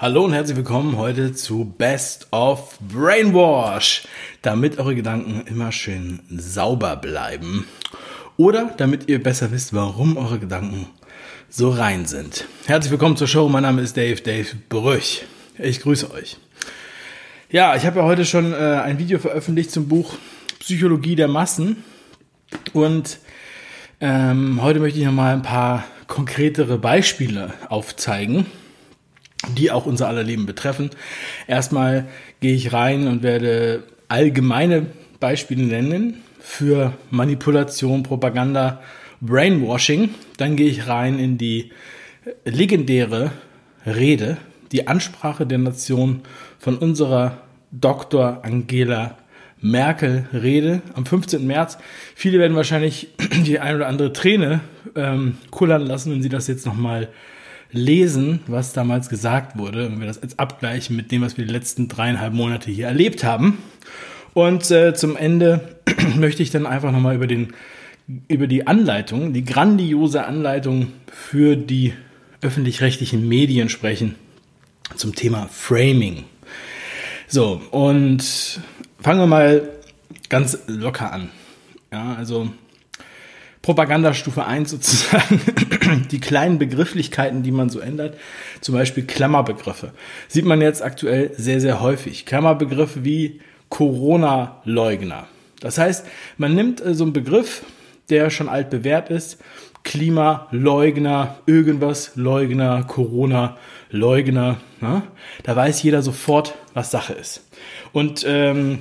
Hallo und herzlich willkommen heute zu Best of Brainwash, damit eure Gedanken immer schön sauber bleiben oder damit ihr besser wisst, warum eure Gedanken so rein sind. Herzlich willkommen zur Show. Mein Name ist Dave, Dave Brüch. Ich grüße euch. Ja, ich habe ja heute schon äh, ein Video veröffentlicht zum Buch Psychologie der Massen und ähm, heute möchte ich nochmal ein paar konkretere Beispiele aufzeigen die auch unser aller Leben betreffen. Erstmal gehe ich rein und werde allgemeine Beispiele nennen für Manipulation, Propaganda, Brainwashing. Dann gehe ich rein in die legendäre Rede, die Ansprache der Nation von unserer Dr. Angela Merkel Rede am 15. März. Viele werden wahrscheinlich die ein oder andere Träne ähm, kullern lassen, wenn sie das jetzt nochmal lesen, was damals gesagt wurde, wenn wir das jetzt abgleichen mit dem, was wir die letzten dreieinhalb Monate hier erlebt haben. Und äh, zum Ende möchte ich dann einfach nochmal über, den, über die Anleitung, die grandiose Anleitung für die öffentlich-rechtlichen Medien sprechen zum Thema Framing. So, und fangen wir mal ganz locker an. Ja, also Propagandastufe 1 sozusagen, die kleinen Begrifflichkeiten, die man so ändert, zum Beispiel Klammerbegriffe, sieht man jetzt aktuell sehr, sehr häufig. Klammerbegriffe wie Corona-Leugner. Das heißt, man nimmt äh, so einen Begriff, der schon alt bewährt ist, Klimaleugner, irgendwas Leugner, Corona Leugner. Ne? Da weiß jeder sofort, was Sache ist. Und ähm,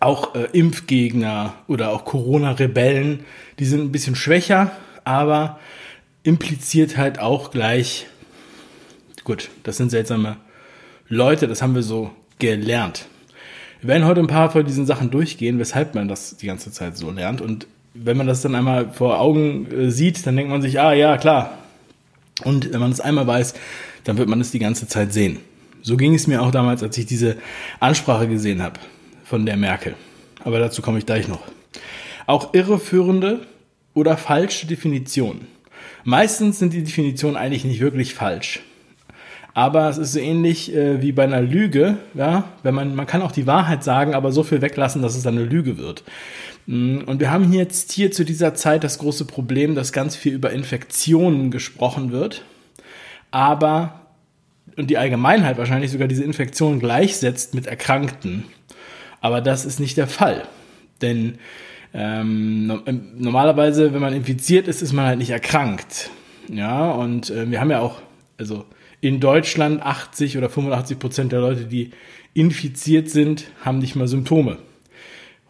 auch äh, Impfgegner oder auch Corona-Rebellen, die sind ein bisschen schwächer, aber impliziert halt auch gleich, gut, das sind seltsame Leute, das haben wir so gelernt. Wir werden heute ein paar von diesen Sachen durchgehen, weshalb man das die ganze Zeit so lernt. Und wenn man das dann einmal vor Augen äh, sieht, dann denkt man sich, ah ja, klar. Und wenn man es einmal weiß, dann wird man es die ganze Zeit sehen. So ging es mir auch damals, als ich diese Ansprache gesehen habe von der Merkel. Aber dazu komme ich gleich noch. Auch irreführende oder falsche Definitionen. Meistens sind die Definitionen eigentlich nicht wirklich falsch. Aber es ist so ähnlich äh, wie bei einer Lüge, ja, wenn man, man kann auch die Wahrheit sagen, aber so viel weglassen, dass es dann eine Lüge wird. Mm, und wir haben jetzt hier zu dieser Zeit das große Problem, dass ganz viel über Infektionen gesprochen wird, aber und die Allgemeinheit wahrscheinlich sogar diese Infektion gleichsetzt mit Erkrankten. Aber das ist nicht der Fall. Denn ähm, ähm, normalerweise, wenn man infiziert ist, ist man halt nicht erkrankt. Ja, und äh, wir haben ja auch, also in Deutschland 80 oder 85 Prozent der Leute, die infiziert sind, haben nicht mal Symptome.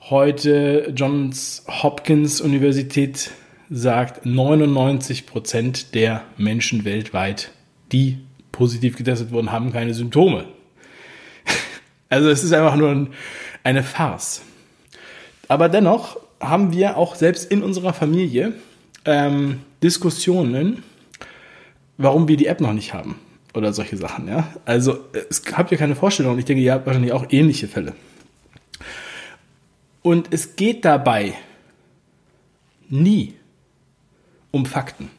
Heute Johns Hopkins Universität sagt 99 Prozent der Menschen weltweit, die positiv getestet wurden, haben keine Symptome. Also es ist einfach nur ein, eine Farce. Aber dennoch haben wir auch selbst in unserer Familie ähm, Diskussionen, warum wir die App noch nicht haben oder solche Sachen. Ja? Also es habt ihr keine Vorstellung und ich denke, ihr habt wahrscheinlich auch ähnliche Fälle. Und es geht dabei nie um Fakten.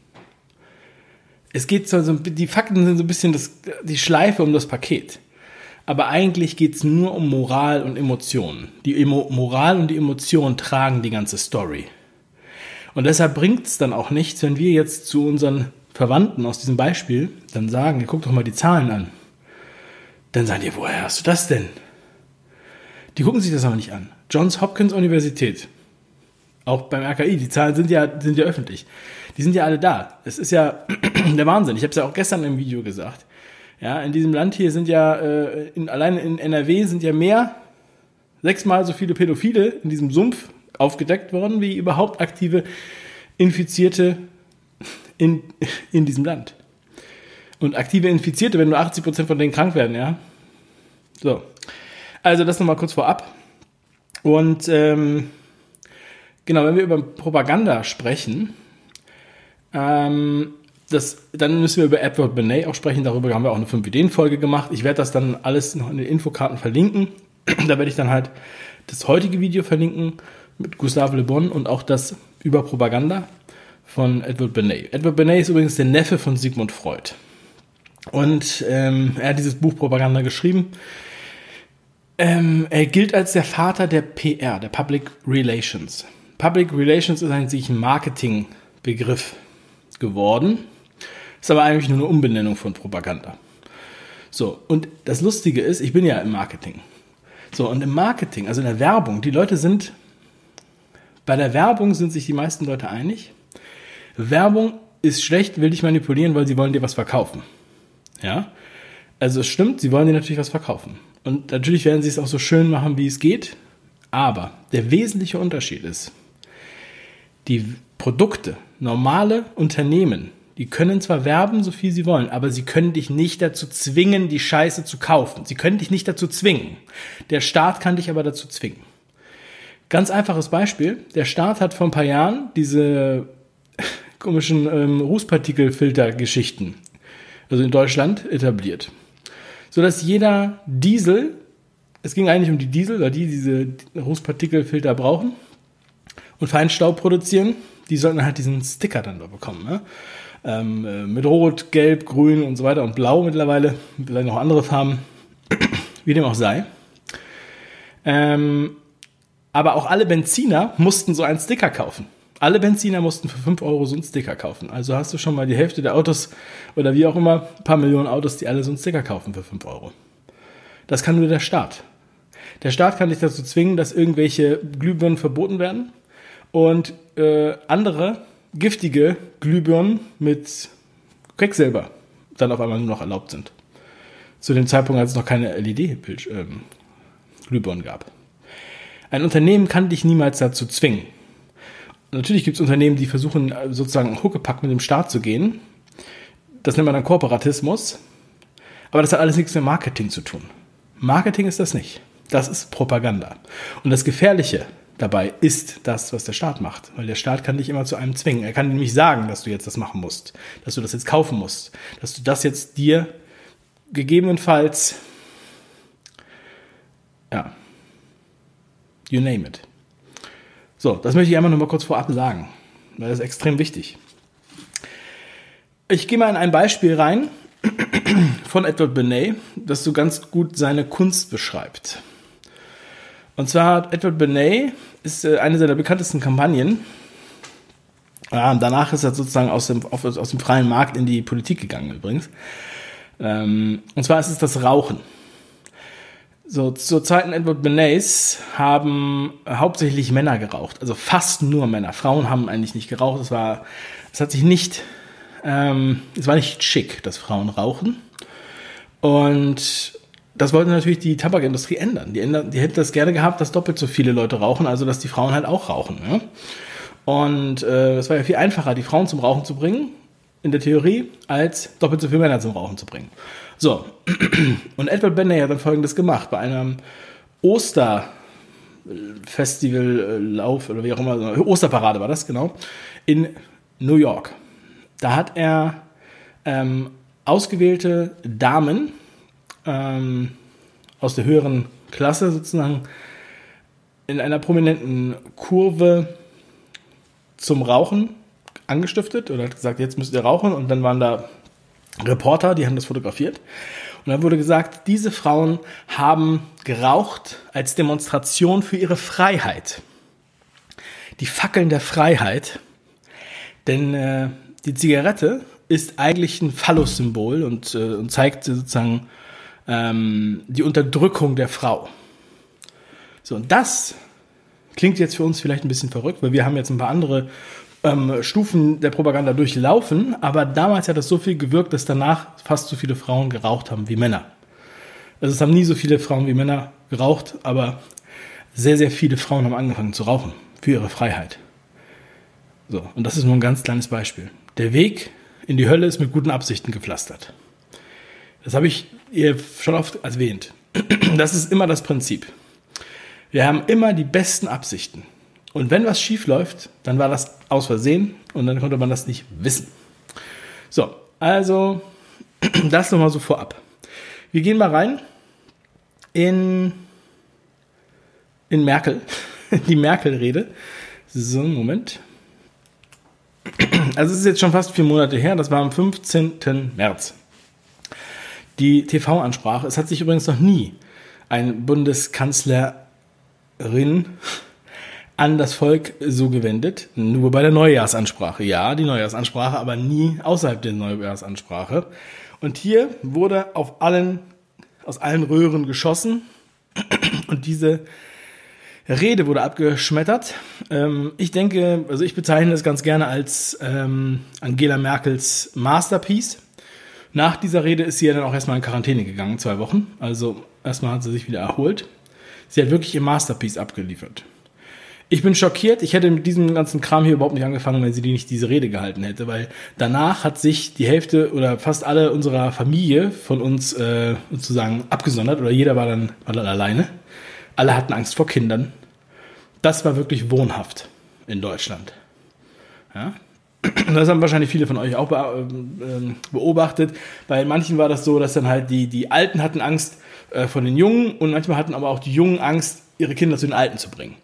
Es geht so, die Fakten sind so ein bisschen das, die Schleife um das Paket. Aber eigentlich geht es nur um Moral und Emotionen. Die Emo Moral und die Emotionen tragen die ganze Story. Und deshalb bringt es dann auch nichts, wenn wir jetzt zu unseren Verwandten aus diesem Beispiel dann sagen, guck doch mal die Zahlen an. Dann sagen die, woher hast du das denn? Die gucken sich das aber nicht an. Johns Hopkins Universität, auch beim RKI, die Zahlen sind ja, sind ja öffentlich. Die sind ja alle da. Es ist ja der Wahnsinn. Ich habe es ja auch gestern im Video gesagt. Ja, in diesem Land hier sind ja, äh, in, allein in NRW sind ja mehr, sechsmal so viele Pädophile in diesem Sumpf aufgedeckt worden, wie überhaupt aktive Infizierte in, in diesem Land. Und aktive Infizierte, wenn nur 80 Prozent von denen krank werden, ja. So. Also das nochmal kurz vorab. Und ähm, genau, wenn wir über Propaganda sprechen, ähm, das, dann müssen wir über Edward Benet auch sprechen. Darüber haben wir auch eine 5-Ideen-Folge gemacht. Ich werde das dann alles noch in den Infokarten verlinken. da werde ich dann halt das heutige Video verlinken mit Gustave Le Bon und auch das über Propaganda von Edward Benet. Edward Benet ist übrigens der Neffe von Sigmund Freud. Und ähm, er hat dieses Buch Propaganda geschrieben. Ähm, er gilt als der Vater der PR, der Public Relations. Public Relations ist eigentlich ein Marketingbegriff geworden. Ist aber eigentlich nur eine Umbenennung von Propaganda. So, und das Lustige ist, ich bin ja im Marketing. So, und im Marketing, also in der Werbung, die Leute sind, bei der Werbung sind sich die meisten Leute einig. Werbung ist schlecht, will dich manipulieren, weil sie wollen dir was verkaufen. Ja? Also es stimmt, sie wollen dir natürlich was verkaufen. Und natürlich werden sie es auch so schön machen, wie es geht. Aber der wesentliche Unterschied ist, die Produkte, normale Unternehmen, die können zwar werben, so viel sie wollen, aber sie können dich nicht dazu zwingen, die Scheiße zu kaufen. Sie können dich nicht dazu zwingen. Der Staat kann dich aber dazu zwingen. Ganz einfaches Beispiel. Der Staat hat vor ein paar Jahren diese komischen ähm, Rußpartikelfilter-Geschichten, also in Deutschland, etabliert. Sodass jeder Diesel, es ging eigentlich um die Diesel, weil die diese Rußpartikelfilter brauchen und Feinstaub produzieren, die sollten halt diesen Sticker dann da bekommen. Ne? Ähm, äh, mit Rot, Gelb, Grün und so weiter und Blau mittlerweile, vielleicht noch andere Farben, wie dem auch sei. Ähm, aber auch alle Benziner mussten so einen Sticker kaufen. Alle Benziner mussten für 5 Euro so einen Sticker kaufen. Also hast du schon mal die Hälfte der Autos oder wie auch immer, ein paar Millionen Autos, die alle so einen Sticker kaufen für 5 Euro. Das kann nur der Staat. Der Staat kann dich dazu zwingen, dass irgendwelche Glühbirnen verboten werden und äh, andere giftige Glühbirnen mit Quecksilber dann auf einmal nur noch erlaubt sind. Zu dem Zeitpunkt, als es noch keine LED-Glühbirnen ähm, gab. Ein Unternehmen kann dich niemals dazu zwingen. Natürlich gibt es Unternehmen, die versuchen, äh, sozusagen Huckepack mit dem Staat zu gehen. Das nennt man dann Kooperatismus. Aber das hat alles nichts mit Marketing zu tun. Marketing ist das nicht. Das ist Propaganda. Und das Gefährliche dabei ist das, was der Staat macht. Weil der Staat kann dich immer zu einem zwingen. Er kann nämlich sagen, dass du jetzt das machen musst, dass du das jetzt kaufen musst, dass du das jetzt dir gegebenenfalls, ja, you name it. So, das möchte ich einfach nur mal kurz vorab sagen, weil das ist extrem wichtig. Ich gehe mal in ein Beispiel rein von Edward Benet, das so ganz gut seine Kunst beschreibt. Und zwar Edward Benet ist äh, eine seiner bekanntesten Kampagnen. Ja, danach ist er sozusagen aus dem, aus dem freien Markt in die Politik gegangen übrigens. Ähm, und zwar ist es das Rauchen. So, zur Zeiten Edward Benets haben hauptsächlich Männer geraucht, also fast nur Männer. Frauen haben eigentlich nicht geraucht. Es war, es hat sich nicht, ähm, es war nicht schick, dass Frauen rauchen. Und das wollte natürlich die Tabakindustrie ändern. Die, ändern, die hätte das gerne gehabt, dass doppelt so viele Leute rauchen, also dass die Frauen halt auch rauchen. Ja? Und äh, es war ja viel einfacher, die Frauen zum Rauchen zu bringen, in der Theorie, als doppelt so viele Männer zum Rauchen zu bringen. So, und Edward Benner hat dann folgendes gemacht. Bei einem Osterfestivallauf oder wie auch immer, Osterparade war das, genau, in New York. Da hat er ähm, ausgewählte Damen, ähm, aus der höheren Klasse sozusagen in einer prominenten Kurve zum Rauchen angestiftet oder hat gesagt, jetzt müsst ihr rauchen. Und dann waren da Reporter, die haben das fotografiert. Und dann wurde gesagt, diese Frauen haben geraucht als Demonstration für ihre Freiheit. Die Fackeln der Freiheit, denn äh, die Zigarette ist eigentlich ein Phallus-Symbol und, äh, und zeigt sozusagen ähm, die Unterdrückung der Frau. So, und das klingt jetzt für uns vielleicht ein bisschen verrückt, weil wir haben jetzt ein paar andere ähm, Stufen der Propaganda durchlaufen, aber damals hat das so viel gewirkt, dass danach fast so viele Frauen geraucht haben wie Männer. Also es haben nie so viele Frauen wie Männer geraucht, aber sehr, sehr viele Frauen haben angefangen zu rauchen für ihre Freiheit. So, und das ist nur ein ganz kleines Beispiel. Der Weg in die Hölle ist mit guten Absichten gepflastert. Das habe ich schon oft erwähnt. Das ist immer das Prinzip. Wir haben immer die besten Absichten. Und wenn was schief läuft, dann war das aus Versehen und dann konnte man das nicht wissen. So, also das nochmal so vorab. Wir gehen mal rein in, in Merkel, die Merkel-Rede. So, Moment. Also es ist jetzt schon fast vier Monate her, das war am 15. März. Die TV-Ansprache. Es hat sich übrigens noch nie ein Bundeskanzlerin an das Volk so gewendet, nur bei der Neujahrsansprache. Ja, die Neujahrsansprache, aber nie außerhalb der Neujahrsansprache. Und hier wurde auf allen, aus allen Röhren geschossen und diese Rede wurde abgeschmettert. Ähm, ich denke, also ich bezeichne es ganz gerne als ähm, Angela Merkels Masterpiece. Nach dieser Rede ist sie ja dann auch erstmal in Quarantäne gegangen, zwei Wochen. Also erstmal hat sie sich wieder erholt. Sie hat wirklich ihr Masterpiece abgeliefert. Ich bin schockiert. Ich hätte mit diesem ganzen Kram hier überhaupt nicht angefangen, wenn sie die nicht diese Rede gehalten hätte, weil danach hat sich die Hälfte oder fast alle unserer Familie von uns äh, sozusagen abgesondert oder jeder war dann, war dann alleine. Alle hatten Angst vor Kindern. Das war wirklich wohnhaft in Deutschland. Ja? Das haben wahrscheinlich viele von euch auch ähm, beobachtet. Bei manchen war das so, dass dann halt die, die Alten hatten Angst äh, von den Jungen und manchmal hatten aber auch die Jungen Angst, ihre Kinder zu den Alten zu bringen.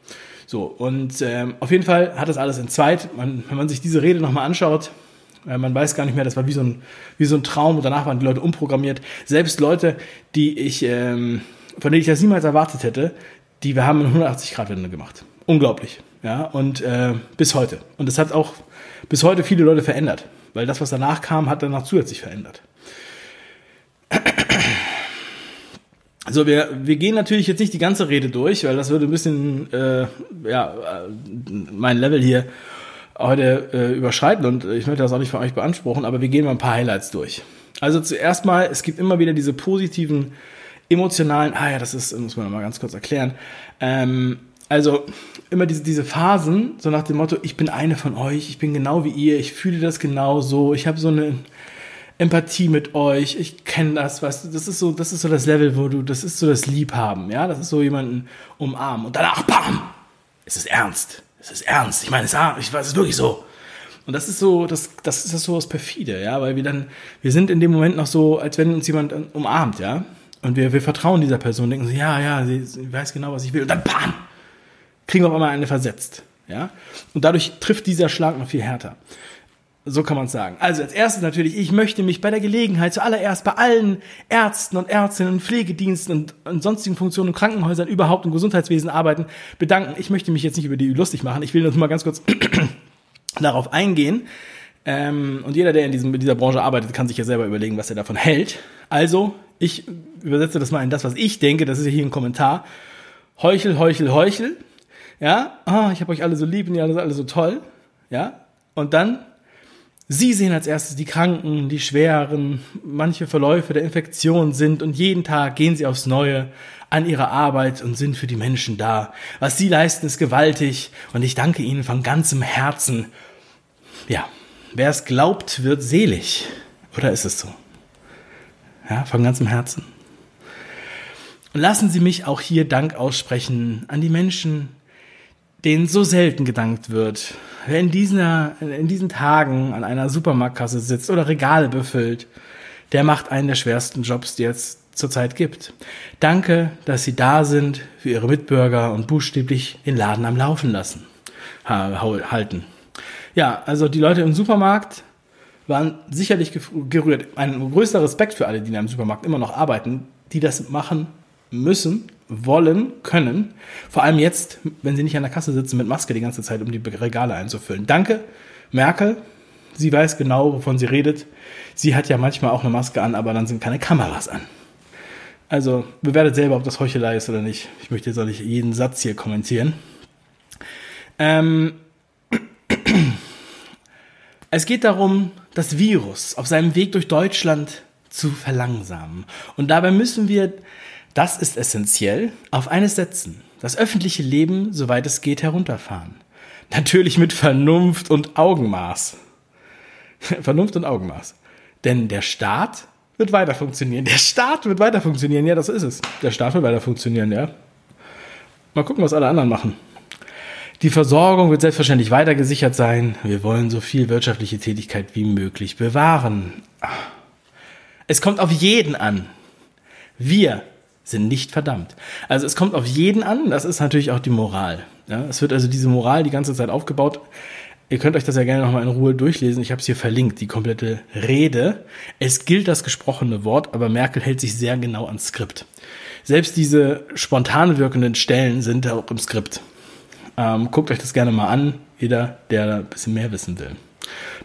So, und ähm, auf jeden Fall hat das alles entzweit. Man, wenn man sich diese Rede nochmal anschaut, äh, man weiß gar nicht mehr, das war wie so, ein, wie so ein Traum und danach waren die Leute umprogrammiert. Selbst Leute, die ich, ähm, von denen ich das niemals erwartet hätte, die wir haben eine 180-Grad-Wende gemacht. Unglaublich. Ja, und äh, bis heute. Und das hat auch bis heute viele Leute verändert, weil das, was danach kam, hat danach zusätzlich verändert. Also wir, wir gehen natürlich jetzt nicht die ganze Rede durch, weil das würde ein bisschen äh, ja, mein Level hier heute äh, überschreiten und ich möchte das auch nicht von euch beanspruchen, aber wir gehen mal ein paar Highlights durch. Also zuerst mal, es gibt immer wieder diese positiven, emotionalen, ah ja, das ist, muss man mal ganz kurz erklären, ähm, also immer diese, diese Phasen, so nach dem Motto, ich bin eine von euch, ich bin genau wie ihr, ich fühle das genau so, ich habe so eine Empathie mit euch, ich kenne das, weißt du, das ist so, das ist so das Level, wo du, das ist so das Liebhaben, ja, das ist so jemanden umarmen und danach, bam, es ist ernst, es ist ernst, ich meine, es, ich weiß, es ist wirklich so. Und das ist so, das, das ist so das perfide, ja, weil wir dann, wir sind in dem Moment noch so, als wenn uns jemand umarmt, ja, und wir, wir vertrauen dieser Person, denken so, ja, ja, sie, sie weiß genau, was ich will, und dann, bam, kriegen wir auf einmal eine versetzt, ja, und dadurch trifft dieser Schlag noch viel härter. So kann man es sagen. Also als erstes natürlich, ich möchte mich bei der Gelegenheit zuallererst bei allen Ärzten und Ärztinnen und Pflegediensten und, und sonstigen Funktionen und Krankenhäusern überhaupt im Gesundheitswesen arbeiten bedanken. Ich möchte mich jetzt nicht über die lustig machen. Ich will nur mal ganz kurz darauf eingehen. Ähm, und jeder, der in, diesem, in dieser Branche arbeitet, kann sich ja selber überlegen, was er davon hält. Also, ich übersetze das mal in das, was ich denke. Das ist ja hier ein Kommentar. Heuchel, heuchel, heuchel. Ja, oh, ich habe euch alle so lieb und ihr alle, alle so toll. Ja, und dann Sie sehen als erstes die Kranken, die schweren, manche Verläufe der Infektion sind und jeden Tag gehen Sie aufs Neue an Ihre Arbeit und sind für die Menschen da. Was Sie leisten, ist gewaltig und ich danke Ihnen von ganzem Herzen. Ja, wer es glaubt, wird selig. Oder ist es so? Ja, von ganzem Herzen. Und lassen Sie mich auch hier Dank aussprechen an die Menschen, denen so selten gedankt wird. Wer in, dieser, in diesen Tagen an einer Supermarktkasse sitzt oder Regale befüllt, der macht einen der schwersten Jobs, die es zurzeit gibt. Danke, dass Sie da sind für Ihre Mitbürger und buchstäblich den Laden am Laufen lassen, halten. Ja, also die Leute im Supermarkt waren sicherlich gerührt. Ein größter Respekt für alle, die in einem Supermarkt immer noch arbeiten, die das machen müssen, wollen, können. Vor allem jetzt, wenn sie nicht an der Kasse sitzen mit Maske die ganze Zeit, um die Regale einzufüllen. Danke, Merkel. Sie weiß genau, wovon sie redet. Sie hat ja manchmal auch eine Maske an, aber dann sind keine Kameras an. Also bewertet selber, ob das Heuchelei ist oder nicht. Ich möchte jetzt auch nicht jeden Satz hier kommentieren. Ähm, es geht darum, das Virus auf seinem Weg durch Deutschland zu verlangsamen. Und dabei müssen wir das ist essentiell. Auf eines setzen. Das öffentliche Leben, soweit es geht, herunterfahren. Natürlich mit Vernunft und Augenmaß. Vernunft und Augenmaß. Denn der Staat wird weiter funktionieren. Der Staat wird weiter funktionieren. Ja, das ist es. Der Staat wird weiter funktionieren, ja. Mal gucken, was alle anderen machen. Die Versorgung wird selbstverständlich weiter gesichert sein. Wir wollen so viel wirtschaftliche Tätigkeit wie möglich bewahren. Es kommt auf jeden an. Wir sind nicht verdammt. Also es kommt auf jeden an, das ist natürlich auch die Moral. Ja, es wird also diese Moral die ganze Zeit aufgebaut. Ihr könnt euch das ja gerne nochmal in Ruhe durchlesen. Ich habe es hier verlinkt, die komplette Rede. Es gilt das gesprochene Wort, aber Merkel hält sich sehr genau ans Skript. Selbst diese spontan wirkenden Stellen sind auch im Skript. Ähm, guckt euch das gerne mal an, jeder, der ein bisschen mehr wissen will.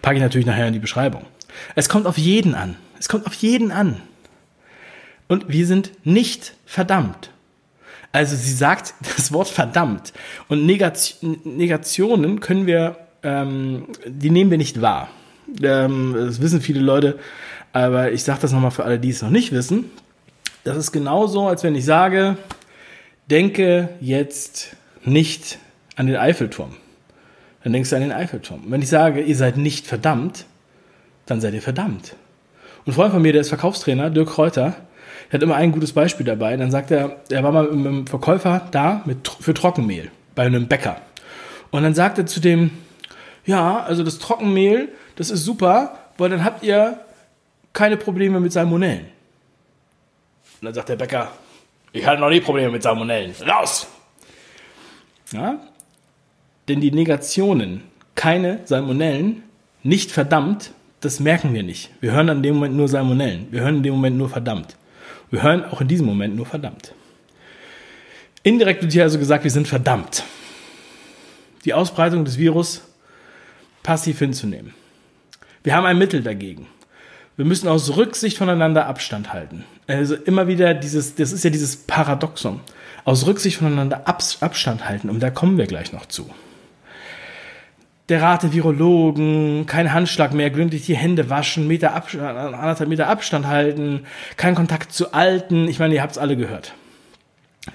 Packe ich natürlich nachher in die Beschreibung. Es kommt auf jeden an. Es kommt auf jeden an. Und wir sind nicht verdammt. Also sie sagt das Wort verdammt. Und Negationen können wir, ähm, die nehmen wir nicht wahr. Ähm, das wissen viele Leute, aber ich sage das nochmal für alle, die es noch nicht wissen. Das ist genauso, als wenn ich sage, denke jetzt nicht an den Eiffelturm. Dann denkst du an den Eiffelturm. Wenn ich sage, ihr seid nicht verdammt, dann seid ihr verdammt. Ein Freund von mir, der ist Verkaufstrainer, Dirk Kräuter, der hat immer ein gutes Beispiel dabei. Dann sagt er, er war mal mit einem Verkäufer da mit, für Trockenmehl bei einem Bäcker. Und dann sagt er zu dem, ja, also das Trockenmehl, das ist super, weil dann habt ihr keine Probleme mit Salmonellen. Und dann sagt der Bäcker, ich hatte noch nie Probleme mit Salmonellen. Raus! Ja? Denn die Negationen, keine Salmonellen, nicht verdammt, das merken wir nicht. Wir hören in dem Moment nur Salmonellen. Wir hören in dem Moment nur verdammt. Wir hören auch in diesem Moment nur verdammt. Indirekt wird hier also gesagt, wir sind verdammt. Die Ausbreitung des Virus passiv hinzunehmen. Wir haben ein Mittel dagegen. Wir müssen aus Rücksicht voneinander Abstand halten. Also immer wieder dieses, das ist ja dieses Paradoxon. Aus Rücksicht voneinander Abstand halten. Und da kommen wir gleich noch zu der Rat der Virologen, kein Handschlag mehr, gründlich die Hände waschen, Meter Abstand, anderthalb Meter Abstand halten, kein Kontakt zu Alten. Ich meine, ihr habt es alle gehört.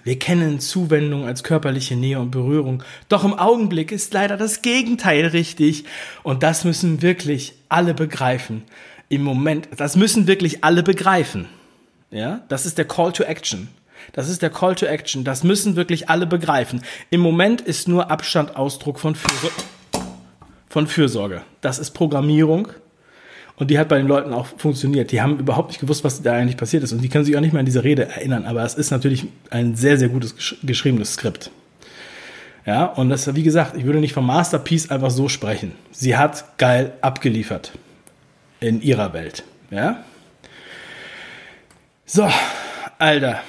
Wir kennen Zuwendung als körperliche Nähe und Berührung. Doch im Augenblick ist leider das Gegenteil richtig. Und das müssen wirklich alle begreifen. Im Moment, das müssen wirklich alle begreifen. Ja, das ist der Call to Action. Das ist der Call to Action. Das müssen wirklich alle begreifen. Im Moment ist nur Abstand Ausdruck von Fürsorge von Fürsorge. Das ist Programmierung. Und die hat bei den Leuten auch funktioniert. Die haben überhaupt nicht gewusst, was da eigentlich passiert ist. Und die können sich auch nicht mehr an diese Rede erinnern. Aber es ist natürlich ein sehr, sehr gutes geschriebenes Skript. Ja, und das, wie gesagt, ich würde nicht vom Masterpiece einfach so sprechen. Sie hat geil abgeliefert. In ihrer Welt. Ja. So, Alter.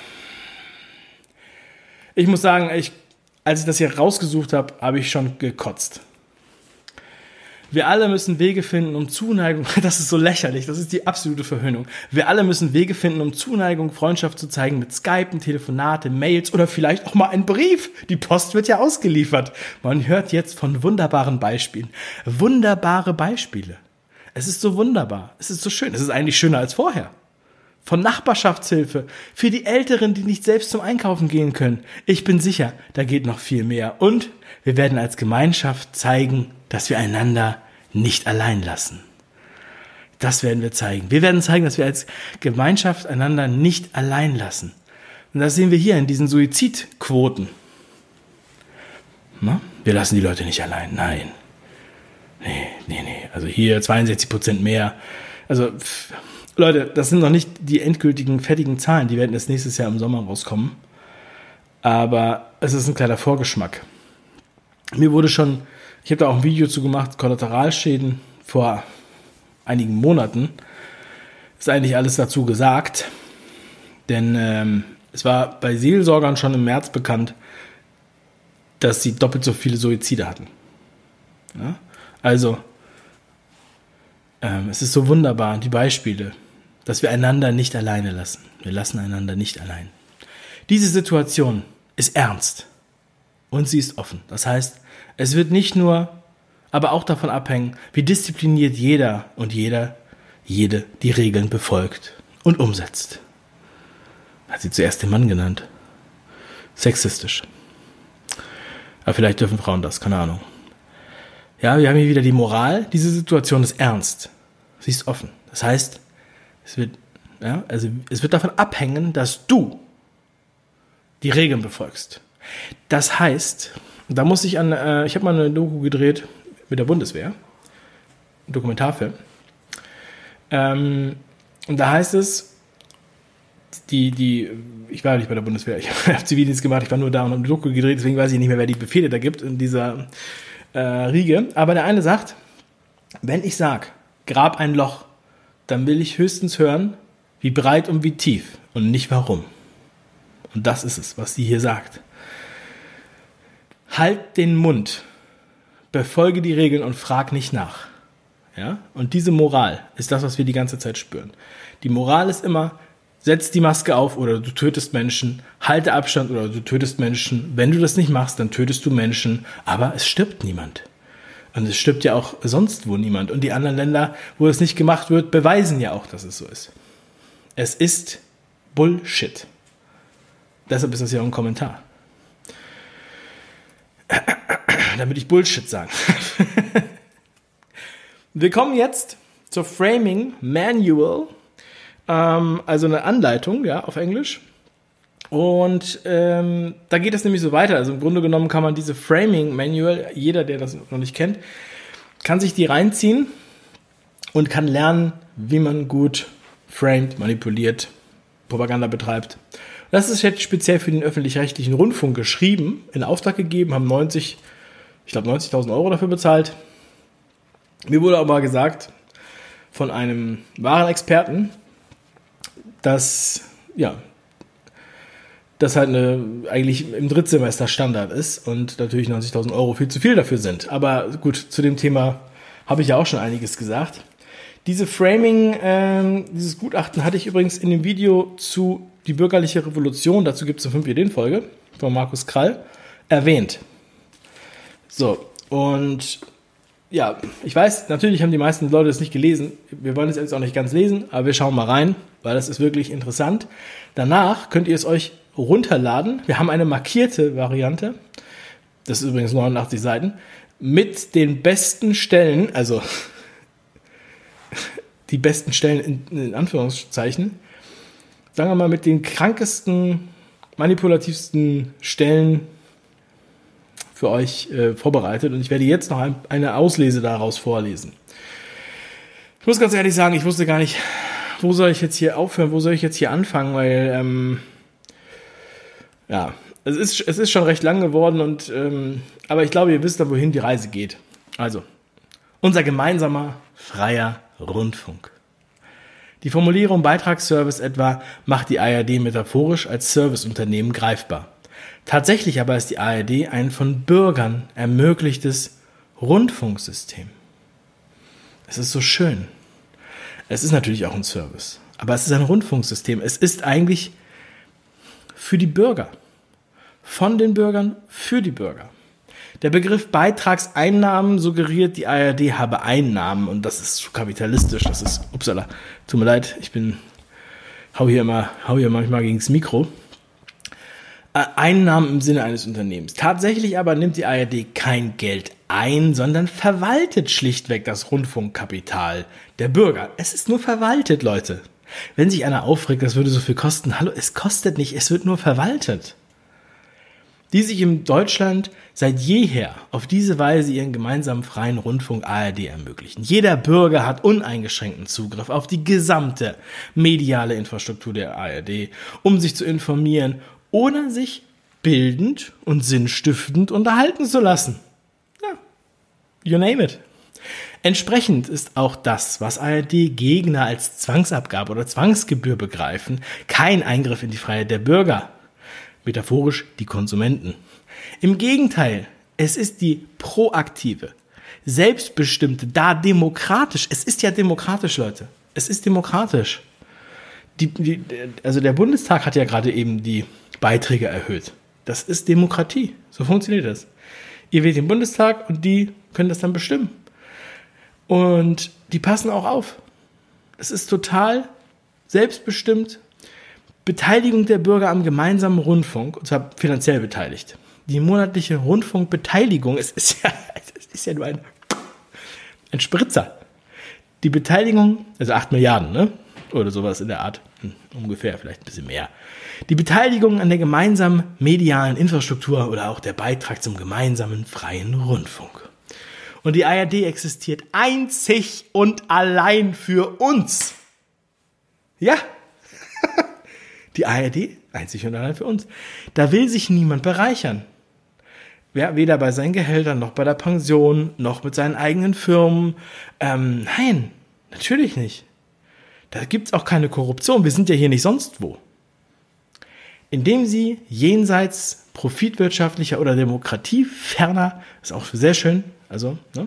Ich muss sagen, ich, als ich das hier rausgesucht habe, habe ich schon gekotzt. Wir alle müssen Wege finden, um Zuneigung, das ist so lächerlich, das ist die absolute Verhöhnung. Wir alle müssen Wege finden, um Zuneigung, Freundschaft zu zeigen mit Skypen, Telefonate, Mails oder vielleicht auch mal ein Brief. Die Post wird ja ausgeliefert. Man hört jetzt von wunderbaren Beispielen. Wunderbare Beispiele. Es ist so wunderbar. Es ist so schön. Es ist eigentlich schöner als vorher. Von Nachbarschaftshilfe für die Älteren, die nicht selbst zum Einkaufen gehen können. Ich bin sicher, da geht noch viel mehr. Und wir werden als Gemeinschaft zeigen, dass wir einander nicht allein lassen. Das werden wir zeigen. Wir werden zeigen, dass wir als Gemeinschaft einander nicht allein lassen. Und das sehen wir hier in diesen Suizidquoten. Na? Wir lassen die Leute nicht allein. Nein. Nee, nee, nee. Also hier 62 Prozent mehr. Also, pff, Leute, das sind noch nicht die endgültigen, fertigen Zahlen. Die werden erst nächstes Jahr im Sommer rauskommen. Aber es ist ein kleiner Vorgeschmack. Mir wurde schon ich habe da auch ein Video zu gemacht, Kollateralschäden vor einigen Monaten. Ist eigentlich alles dazu gesagt. Denn ähm, es war bei Seelsorgern schon im März bekannt, dass sie doppelt so viele Suizide hatten. Ja? Also, ähm, es ist so wunderbar, die Beispiele, dass wir einander nicht alleine lassen. Wir lassen einander nicht allein. Diese Situation ist ernst und sie ist offen. Das heißt, es wird nicht nur, aber auch davon abhängen, wie diszipliniert jeder und jeder, jede die Regeln befolgt und umsetzt. Hat sie zuerst den Mann genannt. Sexistisch. Aber vielleicht dürfen Frauen das, keine Ahnung. Ja, wir haben hier wieder die Moral. Diese Situation ist ernst. Sie ist offen. Das heißt, es wird, ja, also es wird davon abhängen, dass du die Regeln befolgst. Das heißt, da muss ich an, äh, ich habe mal eine Doku gedreht mit der Bundeswehr, Dokumentarfilm. Ähm, und da heißt es, die, die, ich war nicht bei der Bundeswehr, ich habe Zivildienst gemacht, ich war nur da und habe eine Doku gedreht, deswegen weiß ich nicht mehr, wer die Befehle da gibt in dieser äh, Riege. Aber der eine sagt, wenn ich sag, grab ein Loch, dann will ich höchstens hören, wie breit und wie tief und nicht warum. Und das ist es, was sie hier sagt. Halt den Mund, befolge die Regeln und frag nicht nach. Ja? Und diese Moral ist das, was wir die ganze Zeit spüren. Die Moral ist immer, setz die Maske auf oder du tötest Menschen, halte Abstand oder du tötest Menschen. Wenn du das nicht machst, dann tötest du Menschen, aber es stirbt niemand. Und es stirbt ja auch sonst wo niemand. Und die anderen Länder, wo es nicht gemacht wird, beweisen ja auch, dass es so ist. Es ist Bullshit. Deshalb ist das ja auch ein Kommentar. Damit ich Bullshit sage. Wir kommen jetzt zur Framing Manual, ähm, also eine Anleitung, ja, auf Englisch. Und ähm, da geht es nämlich so weiter. Also im Grunde genommen kann man diese Framing Manual, jeder, der das noch nicht kennt, kann sich die reinziehen und kann lernen, wie man gut framed, manipuliert, Propaganda betreibt. Das ist jetzt speziell für den öffentlich-rechtlichen Rundfunk geschrieben, in Auftrag gegeben, haben 90, ich glaube 90.000 Euro dafür bezahlt. Mir wurde aber gesagt von einem wahren Experten, dass ja, das halt eine, eigentlich im Drittsemester Standard ist und natürlich 90.000 Euro viel zu viel dafür sind. Aber gut, zu dem Thema habe ich ja auch schon einiges gesagt. Diese Framing, ähm, dieses Gutachten hatte ich übrigens in dem Video zu die bürgerliche Revolution, dazu gibt es eine 5 Ideen-Folge von Markus Krall, erwähnt. So, und ja, ich weiß, natürlich haben die meisten Leute es nicht gelesen. Wir wollen es jetzt auch nicht ganz lesen, aber wir schauen mal rein, weil das ist wirklich interessant. Danach könnt ihr es euch runterladen. Wir haben eine markierte Variante. Das ist übrigens 89 Seiten. Mit den besten Stellen, also die besten Stellen in, in Anführungszeichen, sagen wir mal mit den krankesten, manipulativsten Stellen für euch äh, vorbereitet. Und ich werde jetzt noch ein, eine Auslese daraus vorlesen. Ich muss ganz ehrlich sagen, ich wusste gar nicht, wo soll ich jetzt hier aufhören, wo soll ich jetzt hier anfangen, weil ähm, ja, es ist, es ist schon recht lang geworden und ähm, aber ich glaube, ihr wisst dann, wohin die Reise geht. Also, unser gemeinsamer freier Rundfunk. Die Formulierung Beitragsservice etwa macht die ARD metaphorisch als Serviceunternehmen greifbar. Tatsächlich aber ist die ARD ein von Bürgern ermöglichtes Rundfunksystem. Es ist so schön. Es ist natürlich auch ein Service, aber es ist ein Rundfunksystem. Es ist eigentlich für die Bürger. Von den Bürgern für die Bürger. Der Begriff Beitragseinnahmen suggeriert, die ARD habe Einnahmen und das ist zu kapitalistisch. Das ist, upsala, tut mir leid, ich bin, hau hier immer, hau hier manchmal gegens Mikro. Äh, Einnahmen im Sinne eines Unternehmens. Tatsächlich aber nimmt die ARD kein Geld ein, sondern verwaltet schlichtweg das Rundfunkkapital der Bürger. Es ist nur verwaltet, Leute. Wenn sich einer aufregt, das würde so viel kosten, hallo, es kostet nicht, es wird nur verwaltet. Die sich in Deutschland seit jeher auf diese Weise ihren gemeinsamen freien Rundfunk ARD ermöglichen. Jeder Bürger hat uneingeschränkten Zugriff auf die gesamte mediale Infrastruktur der ARD, um sich zu informieren oder sich bildend und sinnstiftend unterhalten zu lassen. Ja, you name it. Entsprechend ist auch das, was ARD-Gegner als Zwangsabgabe oder Zwangsgebühr begreifen, kein Eingriff in die Freiheit der Bürger, metaphorisch die Konsumenten. Im Gegenteil, es ist die proaktive, selbstbestimmte, da demokratisch, es ist ja demokratisch, Leute, es ist demokratisch. Die, die, also der Bundestag hat ja gerade eben die Beiträge erhöht. Das ist Demokratie. So funktioniert das. Ihr wählt den Bundestag und die können das dann bestimmen. Und die passen auch auf. Es ist total selbstbestimmt. Beteiligung der Bürger am gemeinsamen Rundfunk, und zwar finanziell beteiligt. Die monatliche Rundfunkbeteiligung, es ist ja, es ist ja nur ein, ein Spritzer. Die Beteiligung, also 8 Milliarden, ne? Oder sowas in der Art. Hm, ungefähr, vielleicht ein bisschen mehr. Die Beteiligung an der gemeinsamen medialen Infrastruktur oder auch der Beitrag zum gemeinsamen freien Rundfunk. Und die ARD existiert einzig und allein für uns. Ja. die ARD einzig und allein für uns. Da will sich niemand bereichern. Weder bei seinen Gehältern, noch bei der Pension, noch mit seinen eigenen Firmen. Ähm, nein, natürlich nicht. Da gibt's auch keine Korruption. Wir sind ja hier nicht sonst wo. Indem sie jenseits profitwirtschaftlicher oder Demokratie ferner, ist auch sehr schön, also ne,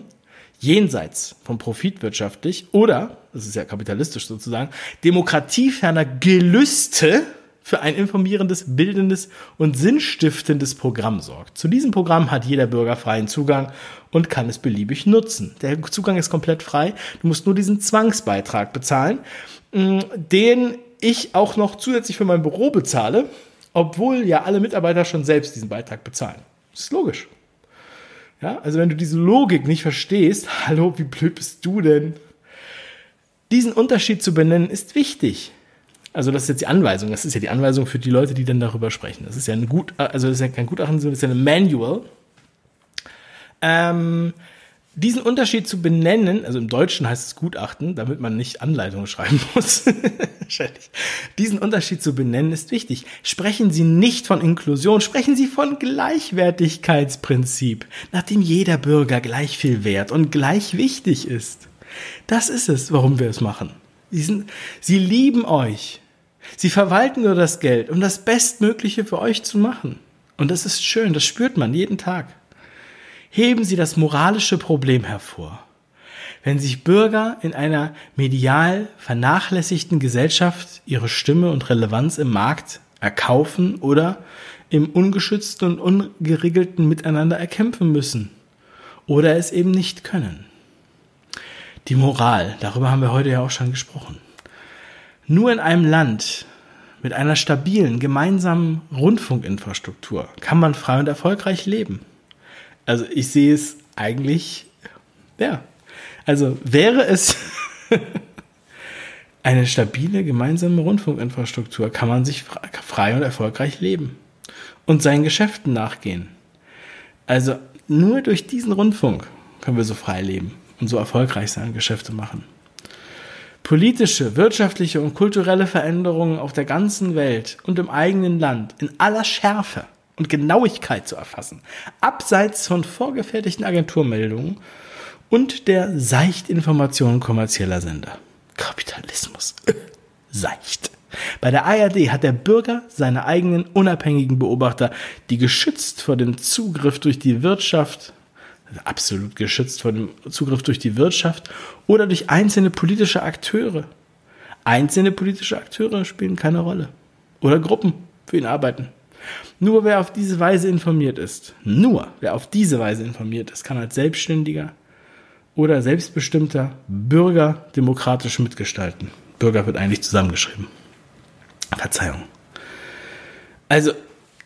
jenseits von profitwirtschaftlich oder, das ist ja kapitalistisch sozusagen, demokratieferner Gelüste für ein informierendes, bildendes und sinnstiftendes Programm sorgt. Zu diesem Programm hat jeder Bürger freien Zugang und kann es beliebig nutzen. Der Zugang ist komplett frei. Du musst nur diesen Zwangsbeitrag bezahlen, den ich auch noch zusätzlich für mein Büro bezahle, obwohl ja alle Mitarbeiter schon selbst diesen Beitrag bezahlen. Das ist logisch. Ja, also wenn du diese Logik nicht verstehst, hallo, wie blöd bist du denn? Diesen Unterschied zu benennen ist wichtig. Also das ist jetzt die Anweisung. Das ist ja die Anweisung für die Leute, die dann darüber sprechen. Das ist ja ein gut, also das ist ja kein Gutachten, sondern das ist ja ein Manual. Ähm, diesen Unterschied zu benennen, also im Deutschen heißt es Gutachten, damit man nicht Anleitungen schreiben muss. diesen Unterschied zu benennen ist wichtig. Sprechen Sie nicht von Inklusion, sprechen Sie von Gleichwertigkeitsprinzip, nachdem jeder Bürger gleich viel wert und gleich wichtig ist. Das ist es, warum wir es machen. Sie, sind, sie lieben euch. Sie verwalten nur das Geld, um das Bestmögliche für euch zu machen. Und das ist schön, das spürt man jeden Tag. Heben Sie das moralische Problem hervor. Wenn sich Bürger in einer medial vernachlässigten Gesellschaft ihre Stimme und Relevanz im Markt erkaufen oder im ungeschützten und ungeregelten Miteinander erkämpfen müssen oder es eben nicht können. Die Moral, darüber haben wir heute ja auch schon gesprochen. Nur in einem Land mit einer stabilen gemeinsamen Rundfunkinfrastruktur kann man frei und erfolgreich leben. Also ich sehe es eigentlich, ja. Also wäre es eine stabile gemeinsame Rundfunkinfrastruktur, kann man sich frei und erfolgreich leben und seinen Geschäften nachgehen. Also nur durch diesen Rundfunk können wir so frei leben und so erfolgreich sein, Geschäfte machen. Politische, wirtschaftliche und kulturelle Veränderungen auf der ganzen Welt und im eigenen Land in aller Schärfe und Genauigkeit zu erfassen, abseits von vorgefertigten Agenturmeldungen und der Seichtinformation kommerzieller Sender. Kapitalismus. Seicht. Bei der ARD hat der Bürger seine eigenen unabhängigen Beobachter, die geschützt vor dem Zugriff durch die Wirtschaft absolut geschützt vor dem Zugriff durch die Wirtschaft oder durch einzelne politische Akteure. Einzelne politische Akteure spielen keine Rolle. Oder Gruppen für ihn arbeiten. Nur wer auf diese Weise informiert ist, nur wer auf diese Weise informiert ist, kann als Selbstständiger oder selbstbestimmter Bürger demokratisch mitgestalten. Bürger wird eigentlich zusammengeschrieben. Verzeihung. Also,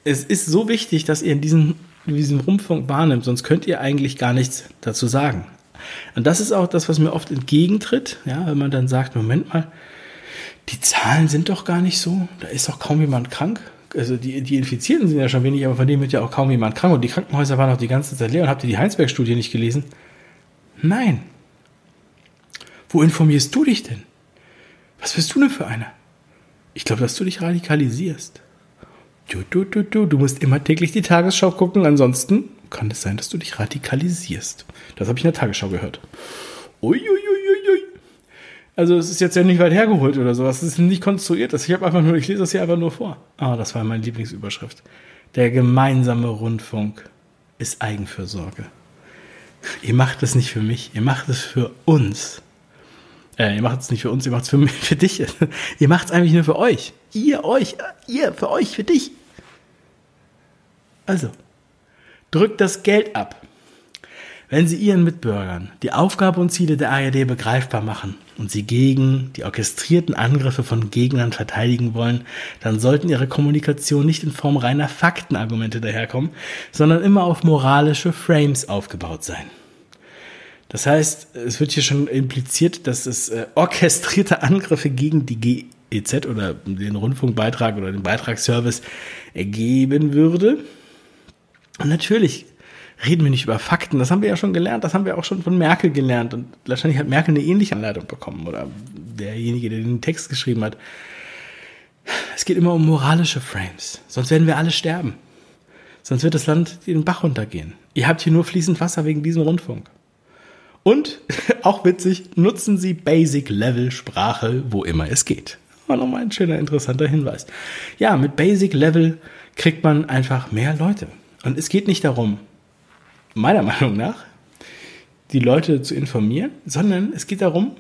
es ist so wichtig, dass ihr in diesen diesem Rundfunk wahrnimmt, sonst könnt ihr eigentlich gar nichts dazu sagen. Und das ist auch das, was mir oft entgegentritt, ja, wenn man dann sagt, Moment mal, die Zahlen sind doch gar nicht so, da ist doch kaum jemand krank. Also die, die Infizierten sind ja schon wenig, aber von denen wird ja auch kaum jemand krank. Und die Krankenhäuser waren auch die ganze Zeit leer. Und habt ihr die Heinsberg-Studie nicht gelesen? Nein. Wo informierst du dich denn? Was bist du denn für einer? Ich glaube, dass du dich radikalisierst. Du, du, du, du, du musst immer täglich die Tagesschau gucken, ansonsten kann es sein, dass du dich radikalisierst. Das habe ich in der Tagesschau gehört. Uiuiuiui. Also es ist jetzt ja nicht weit hergeholt oder sowas. Es ist nicht konstruiert. Ich habe einfach nur, ich lese das hier einfach nur vor. Ah, das war meine Lieblingsüberschrift. Der gemeinsame Rundfunk ist Eigenfürsorge. Ihr macht es nicht für mich, ihr macht es für uns. Äh, ihr macht es nicht für uns, ihr macht es für, mich, für dich. ihr macht es eigentlich nur für euch. Ihr, euch, ihr, für euch, für dich. Also, drückt das Geld ab. Wenn Sie Ihren Mitbürgern die Aufgabe und Ziele der ARD begreifbar machen und sie gegen die orchestrierten Angriffe von Gegnern verteidigen wollen, dann sollten Ihre Kommunikation nicht in Form reiner Faktenargumente daherkommen, sondern immer auf moralische Frames aufgebaut sein. Das heißt, es wird hier schon impliziert, dass es äh, orchestrierte Angriffe gegen die GEZ oder den Rundfunkbeitrag oder den Beitragsservice ergeben würde. Und natürlich reden wir nicht über Fakten. Das haben wir ja schon gelernt. Das haben wir auch schon von Merkel gelernt. Und wahrscheinlich hat Merkel eine ähnliche Anleitung bekommen oder derjenige, der den Text geschrieben hat. Es geht immer um moralische Frames. Sonst werden wir alle sterben. Sonst wird das Land den Bach runtergehen. Ihr habt hier nur fließend Wasser wegen diesem Rundfunk. Und, auch witzig, nutzen Sie Basic-Level-Sprache, wo immer es geht. War nochmal ein schöner, interessanter Hinweis. Ja, mit Basic-Level kriegt man einfach mehr Leute. Und es geht nicht darum, meiner Meinung nach, die Leute zu informieren, sondern es geht darum,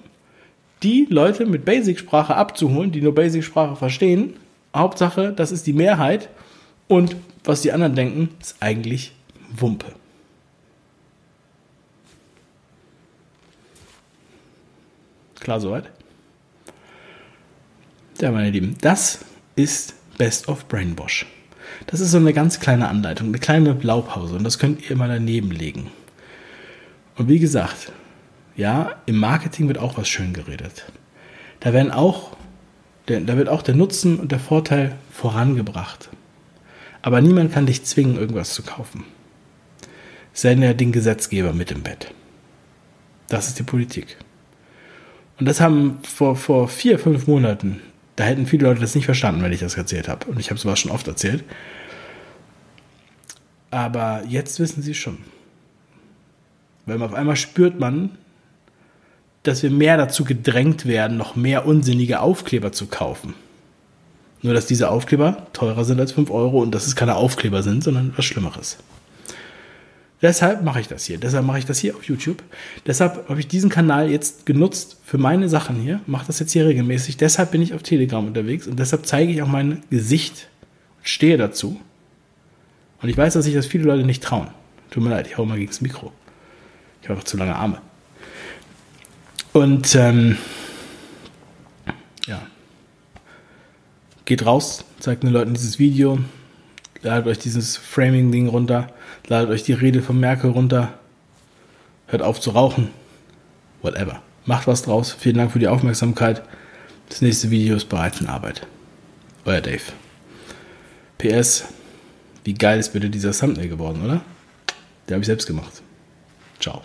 die Leute mit Basic-Sprache abzuholen, die nur Basic-Sprache verstehen. Hauptsache, das ist die Mehrheit. Und was die anderen denken, ist eigentlich Wumpe. Klar soweit? Ja, meine Lieben, das ist Best of Brainwash. Das ist so eine ganz kleine Anleitung, eine kleine Blaupause und das könnt ihr mal daneben legen. Und wie gesagt, ja, im Marketing wird auch was schön geredet. Da werden auch, da wird auch der Nutzen und der Vorteil vorangebracht. Aber niemand kann dich zwingen, irgendwas zu kaufen. Sei ja den Gesetzgeber mit im Bett. Das ist die Politik. Und das haben vor, vor vier, fünf Monaten, da hätten viele Leute das nicht verstanden, wenn ich das erzählt habe. Und ich habe sowas schon oft erzählt. Aber jetzt wissen sie schon. Weil auf einmal spürt man, dass wir mehr dazu gedrängt werden, noch mehr unsinnige Aufkleber zu kaufen. Nur, dass diese Aufkleber teurer sind als 5 Euro und dass es keine Aufkleber sind, sondern was Schlimmeres. Deshalb mache ich das hier. Deshalb mache ich das hier auf YouTube. Deshalb habe ich diesen Kanal jetzt genutzt für meine Sachen hier. Mache das jetzt hier regelmäßig. Deshalb bin ich auf Telegram unterwegs und deshalb zeige ich auch mein Gesicht und stehe dazu. Und ich weiß, dass sich das viele Leute nicht trauen. Tut mir leid, ich hau mal gegen das Mikro. Ich habe noch zu lange Arme. Und ähm, ja, geht raus, zeigt den Leuten dieses Video, ladet euch dieses Framing-Ding runter, ladet euch die Rede von Merkel runter, hört auf zu rauchen, whatever. Macht was draus. Vielen Dank für die Aufmerksamkeit. Das nächste Video ist bereits in Arbeit. Euer Dave. PS, wie geil ist bitte dieser Thumbnail geworden, oder? Der habe ich selbst gemacht. Ciao.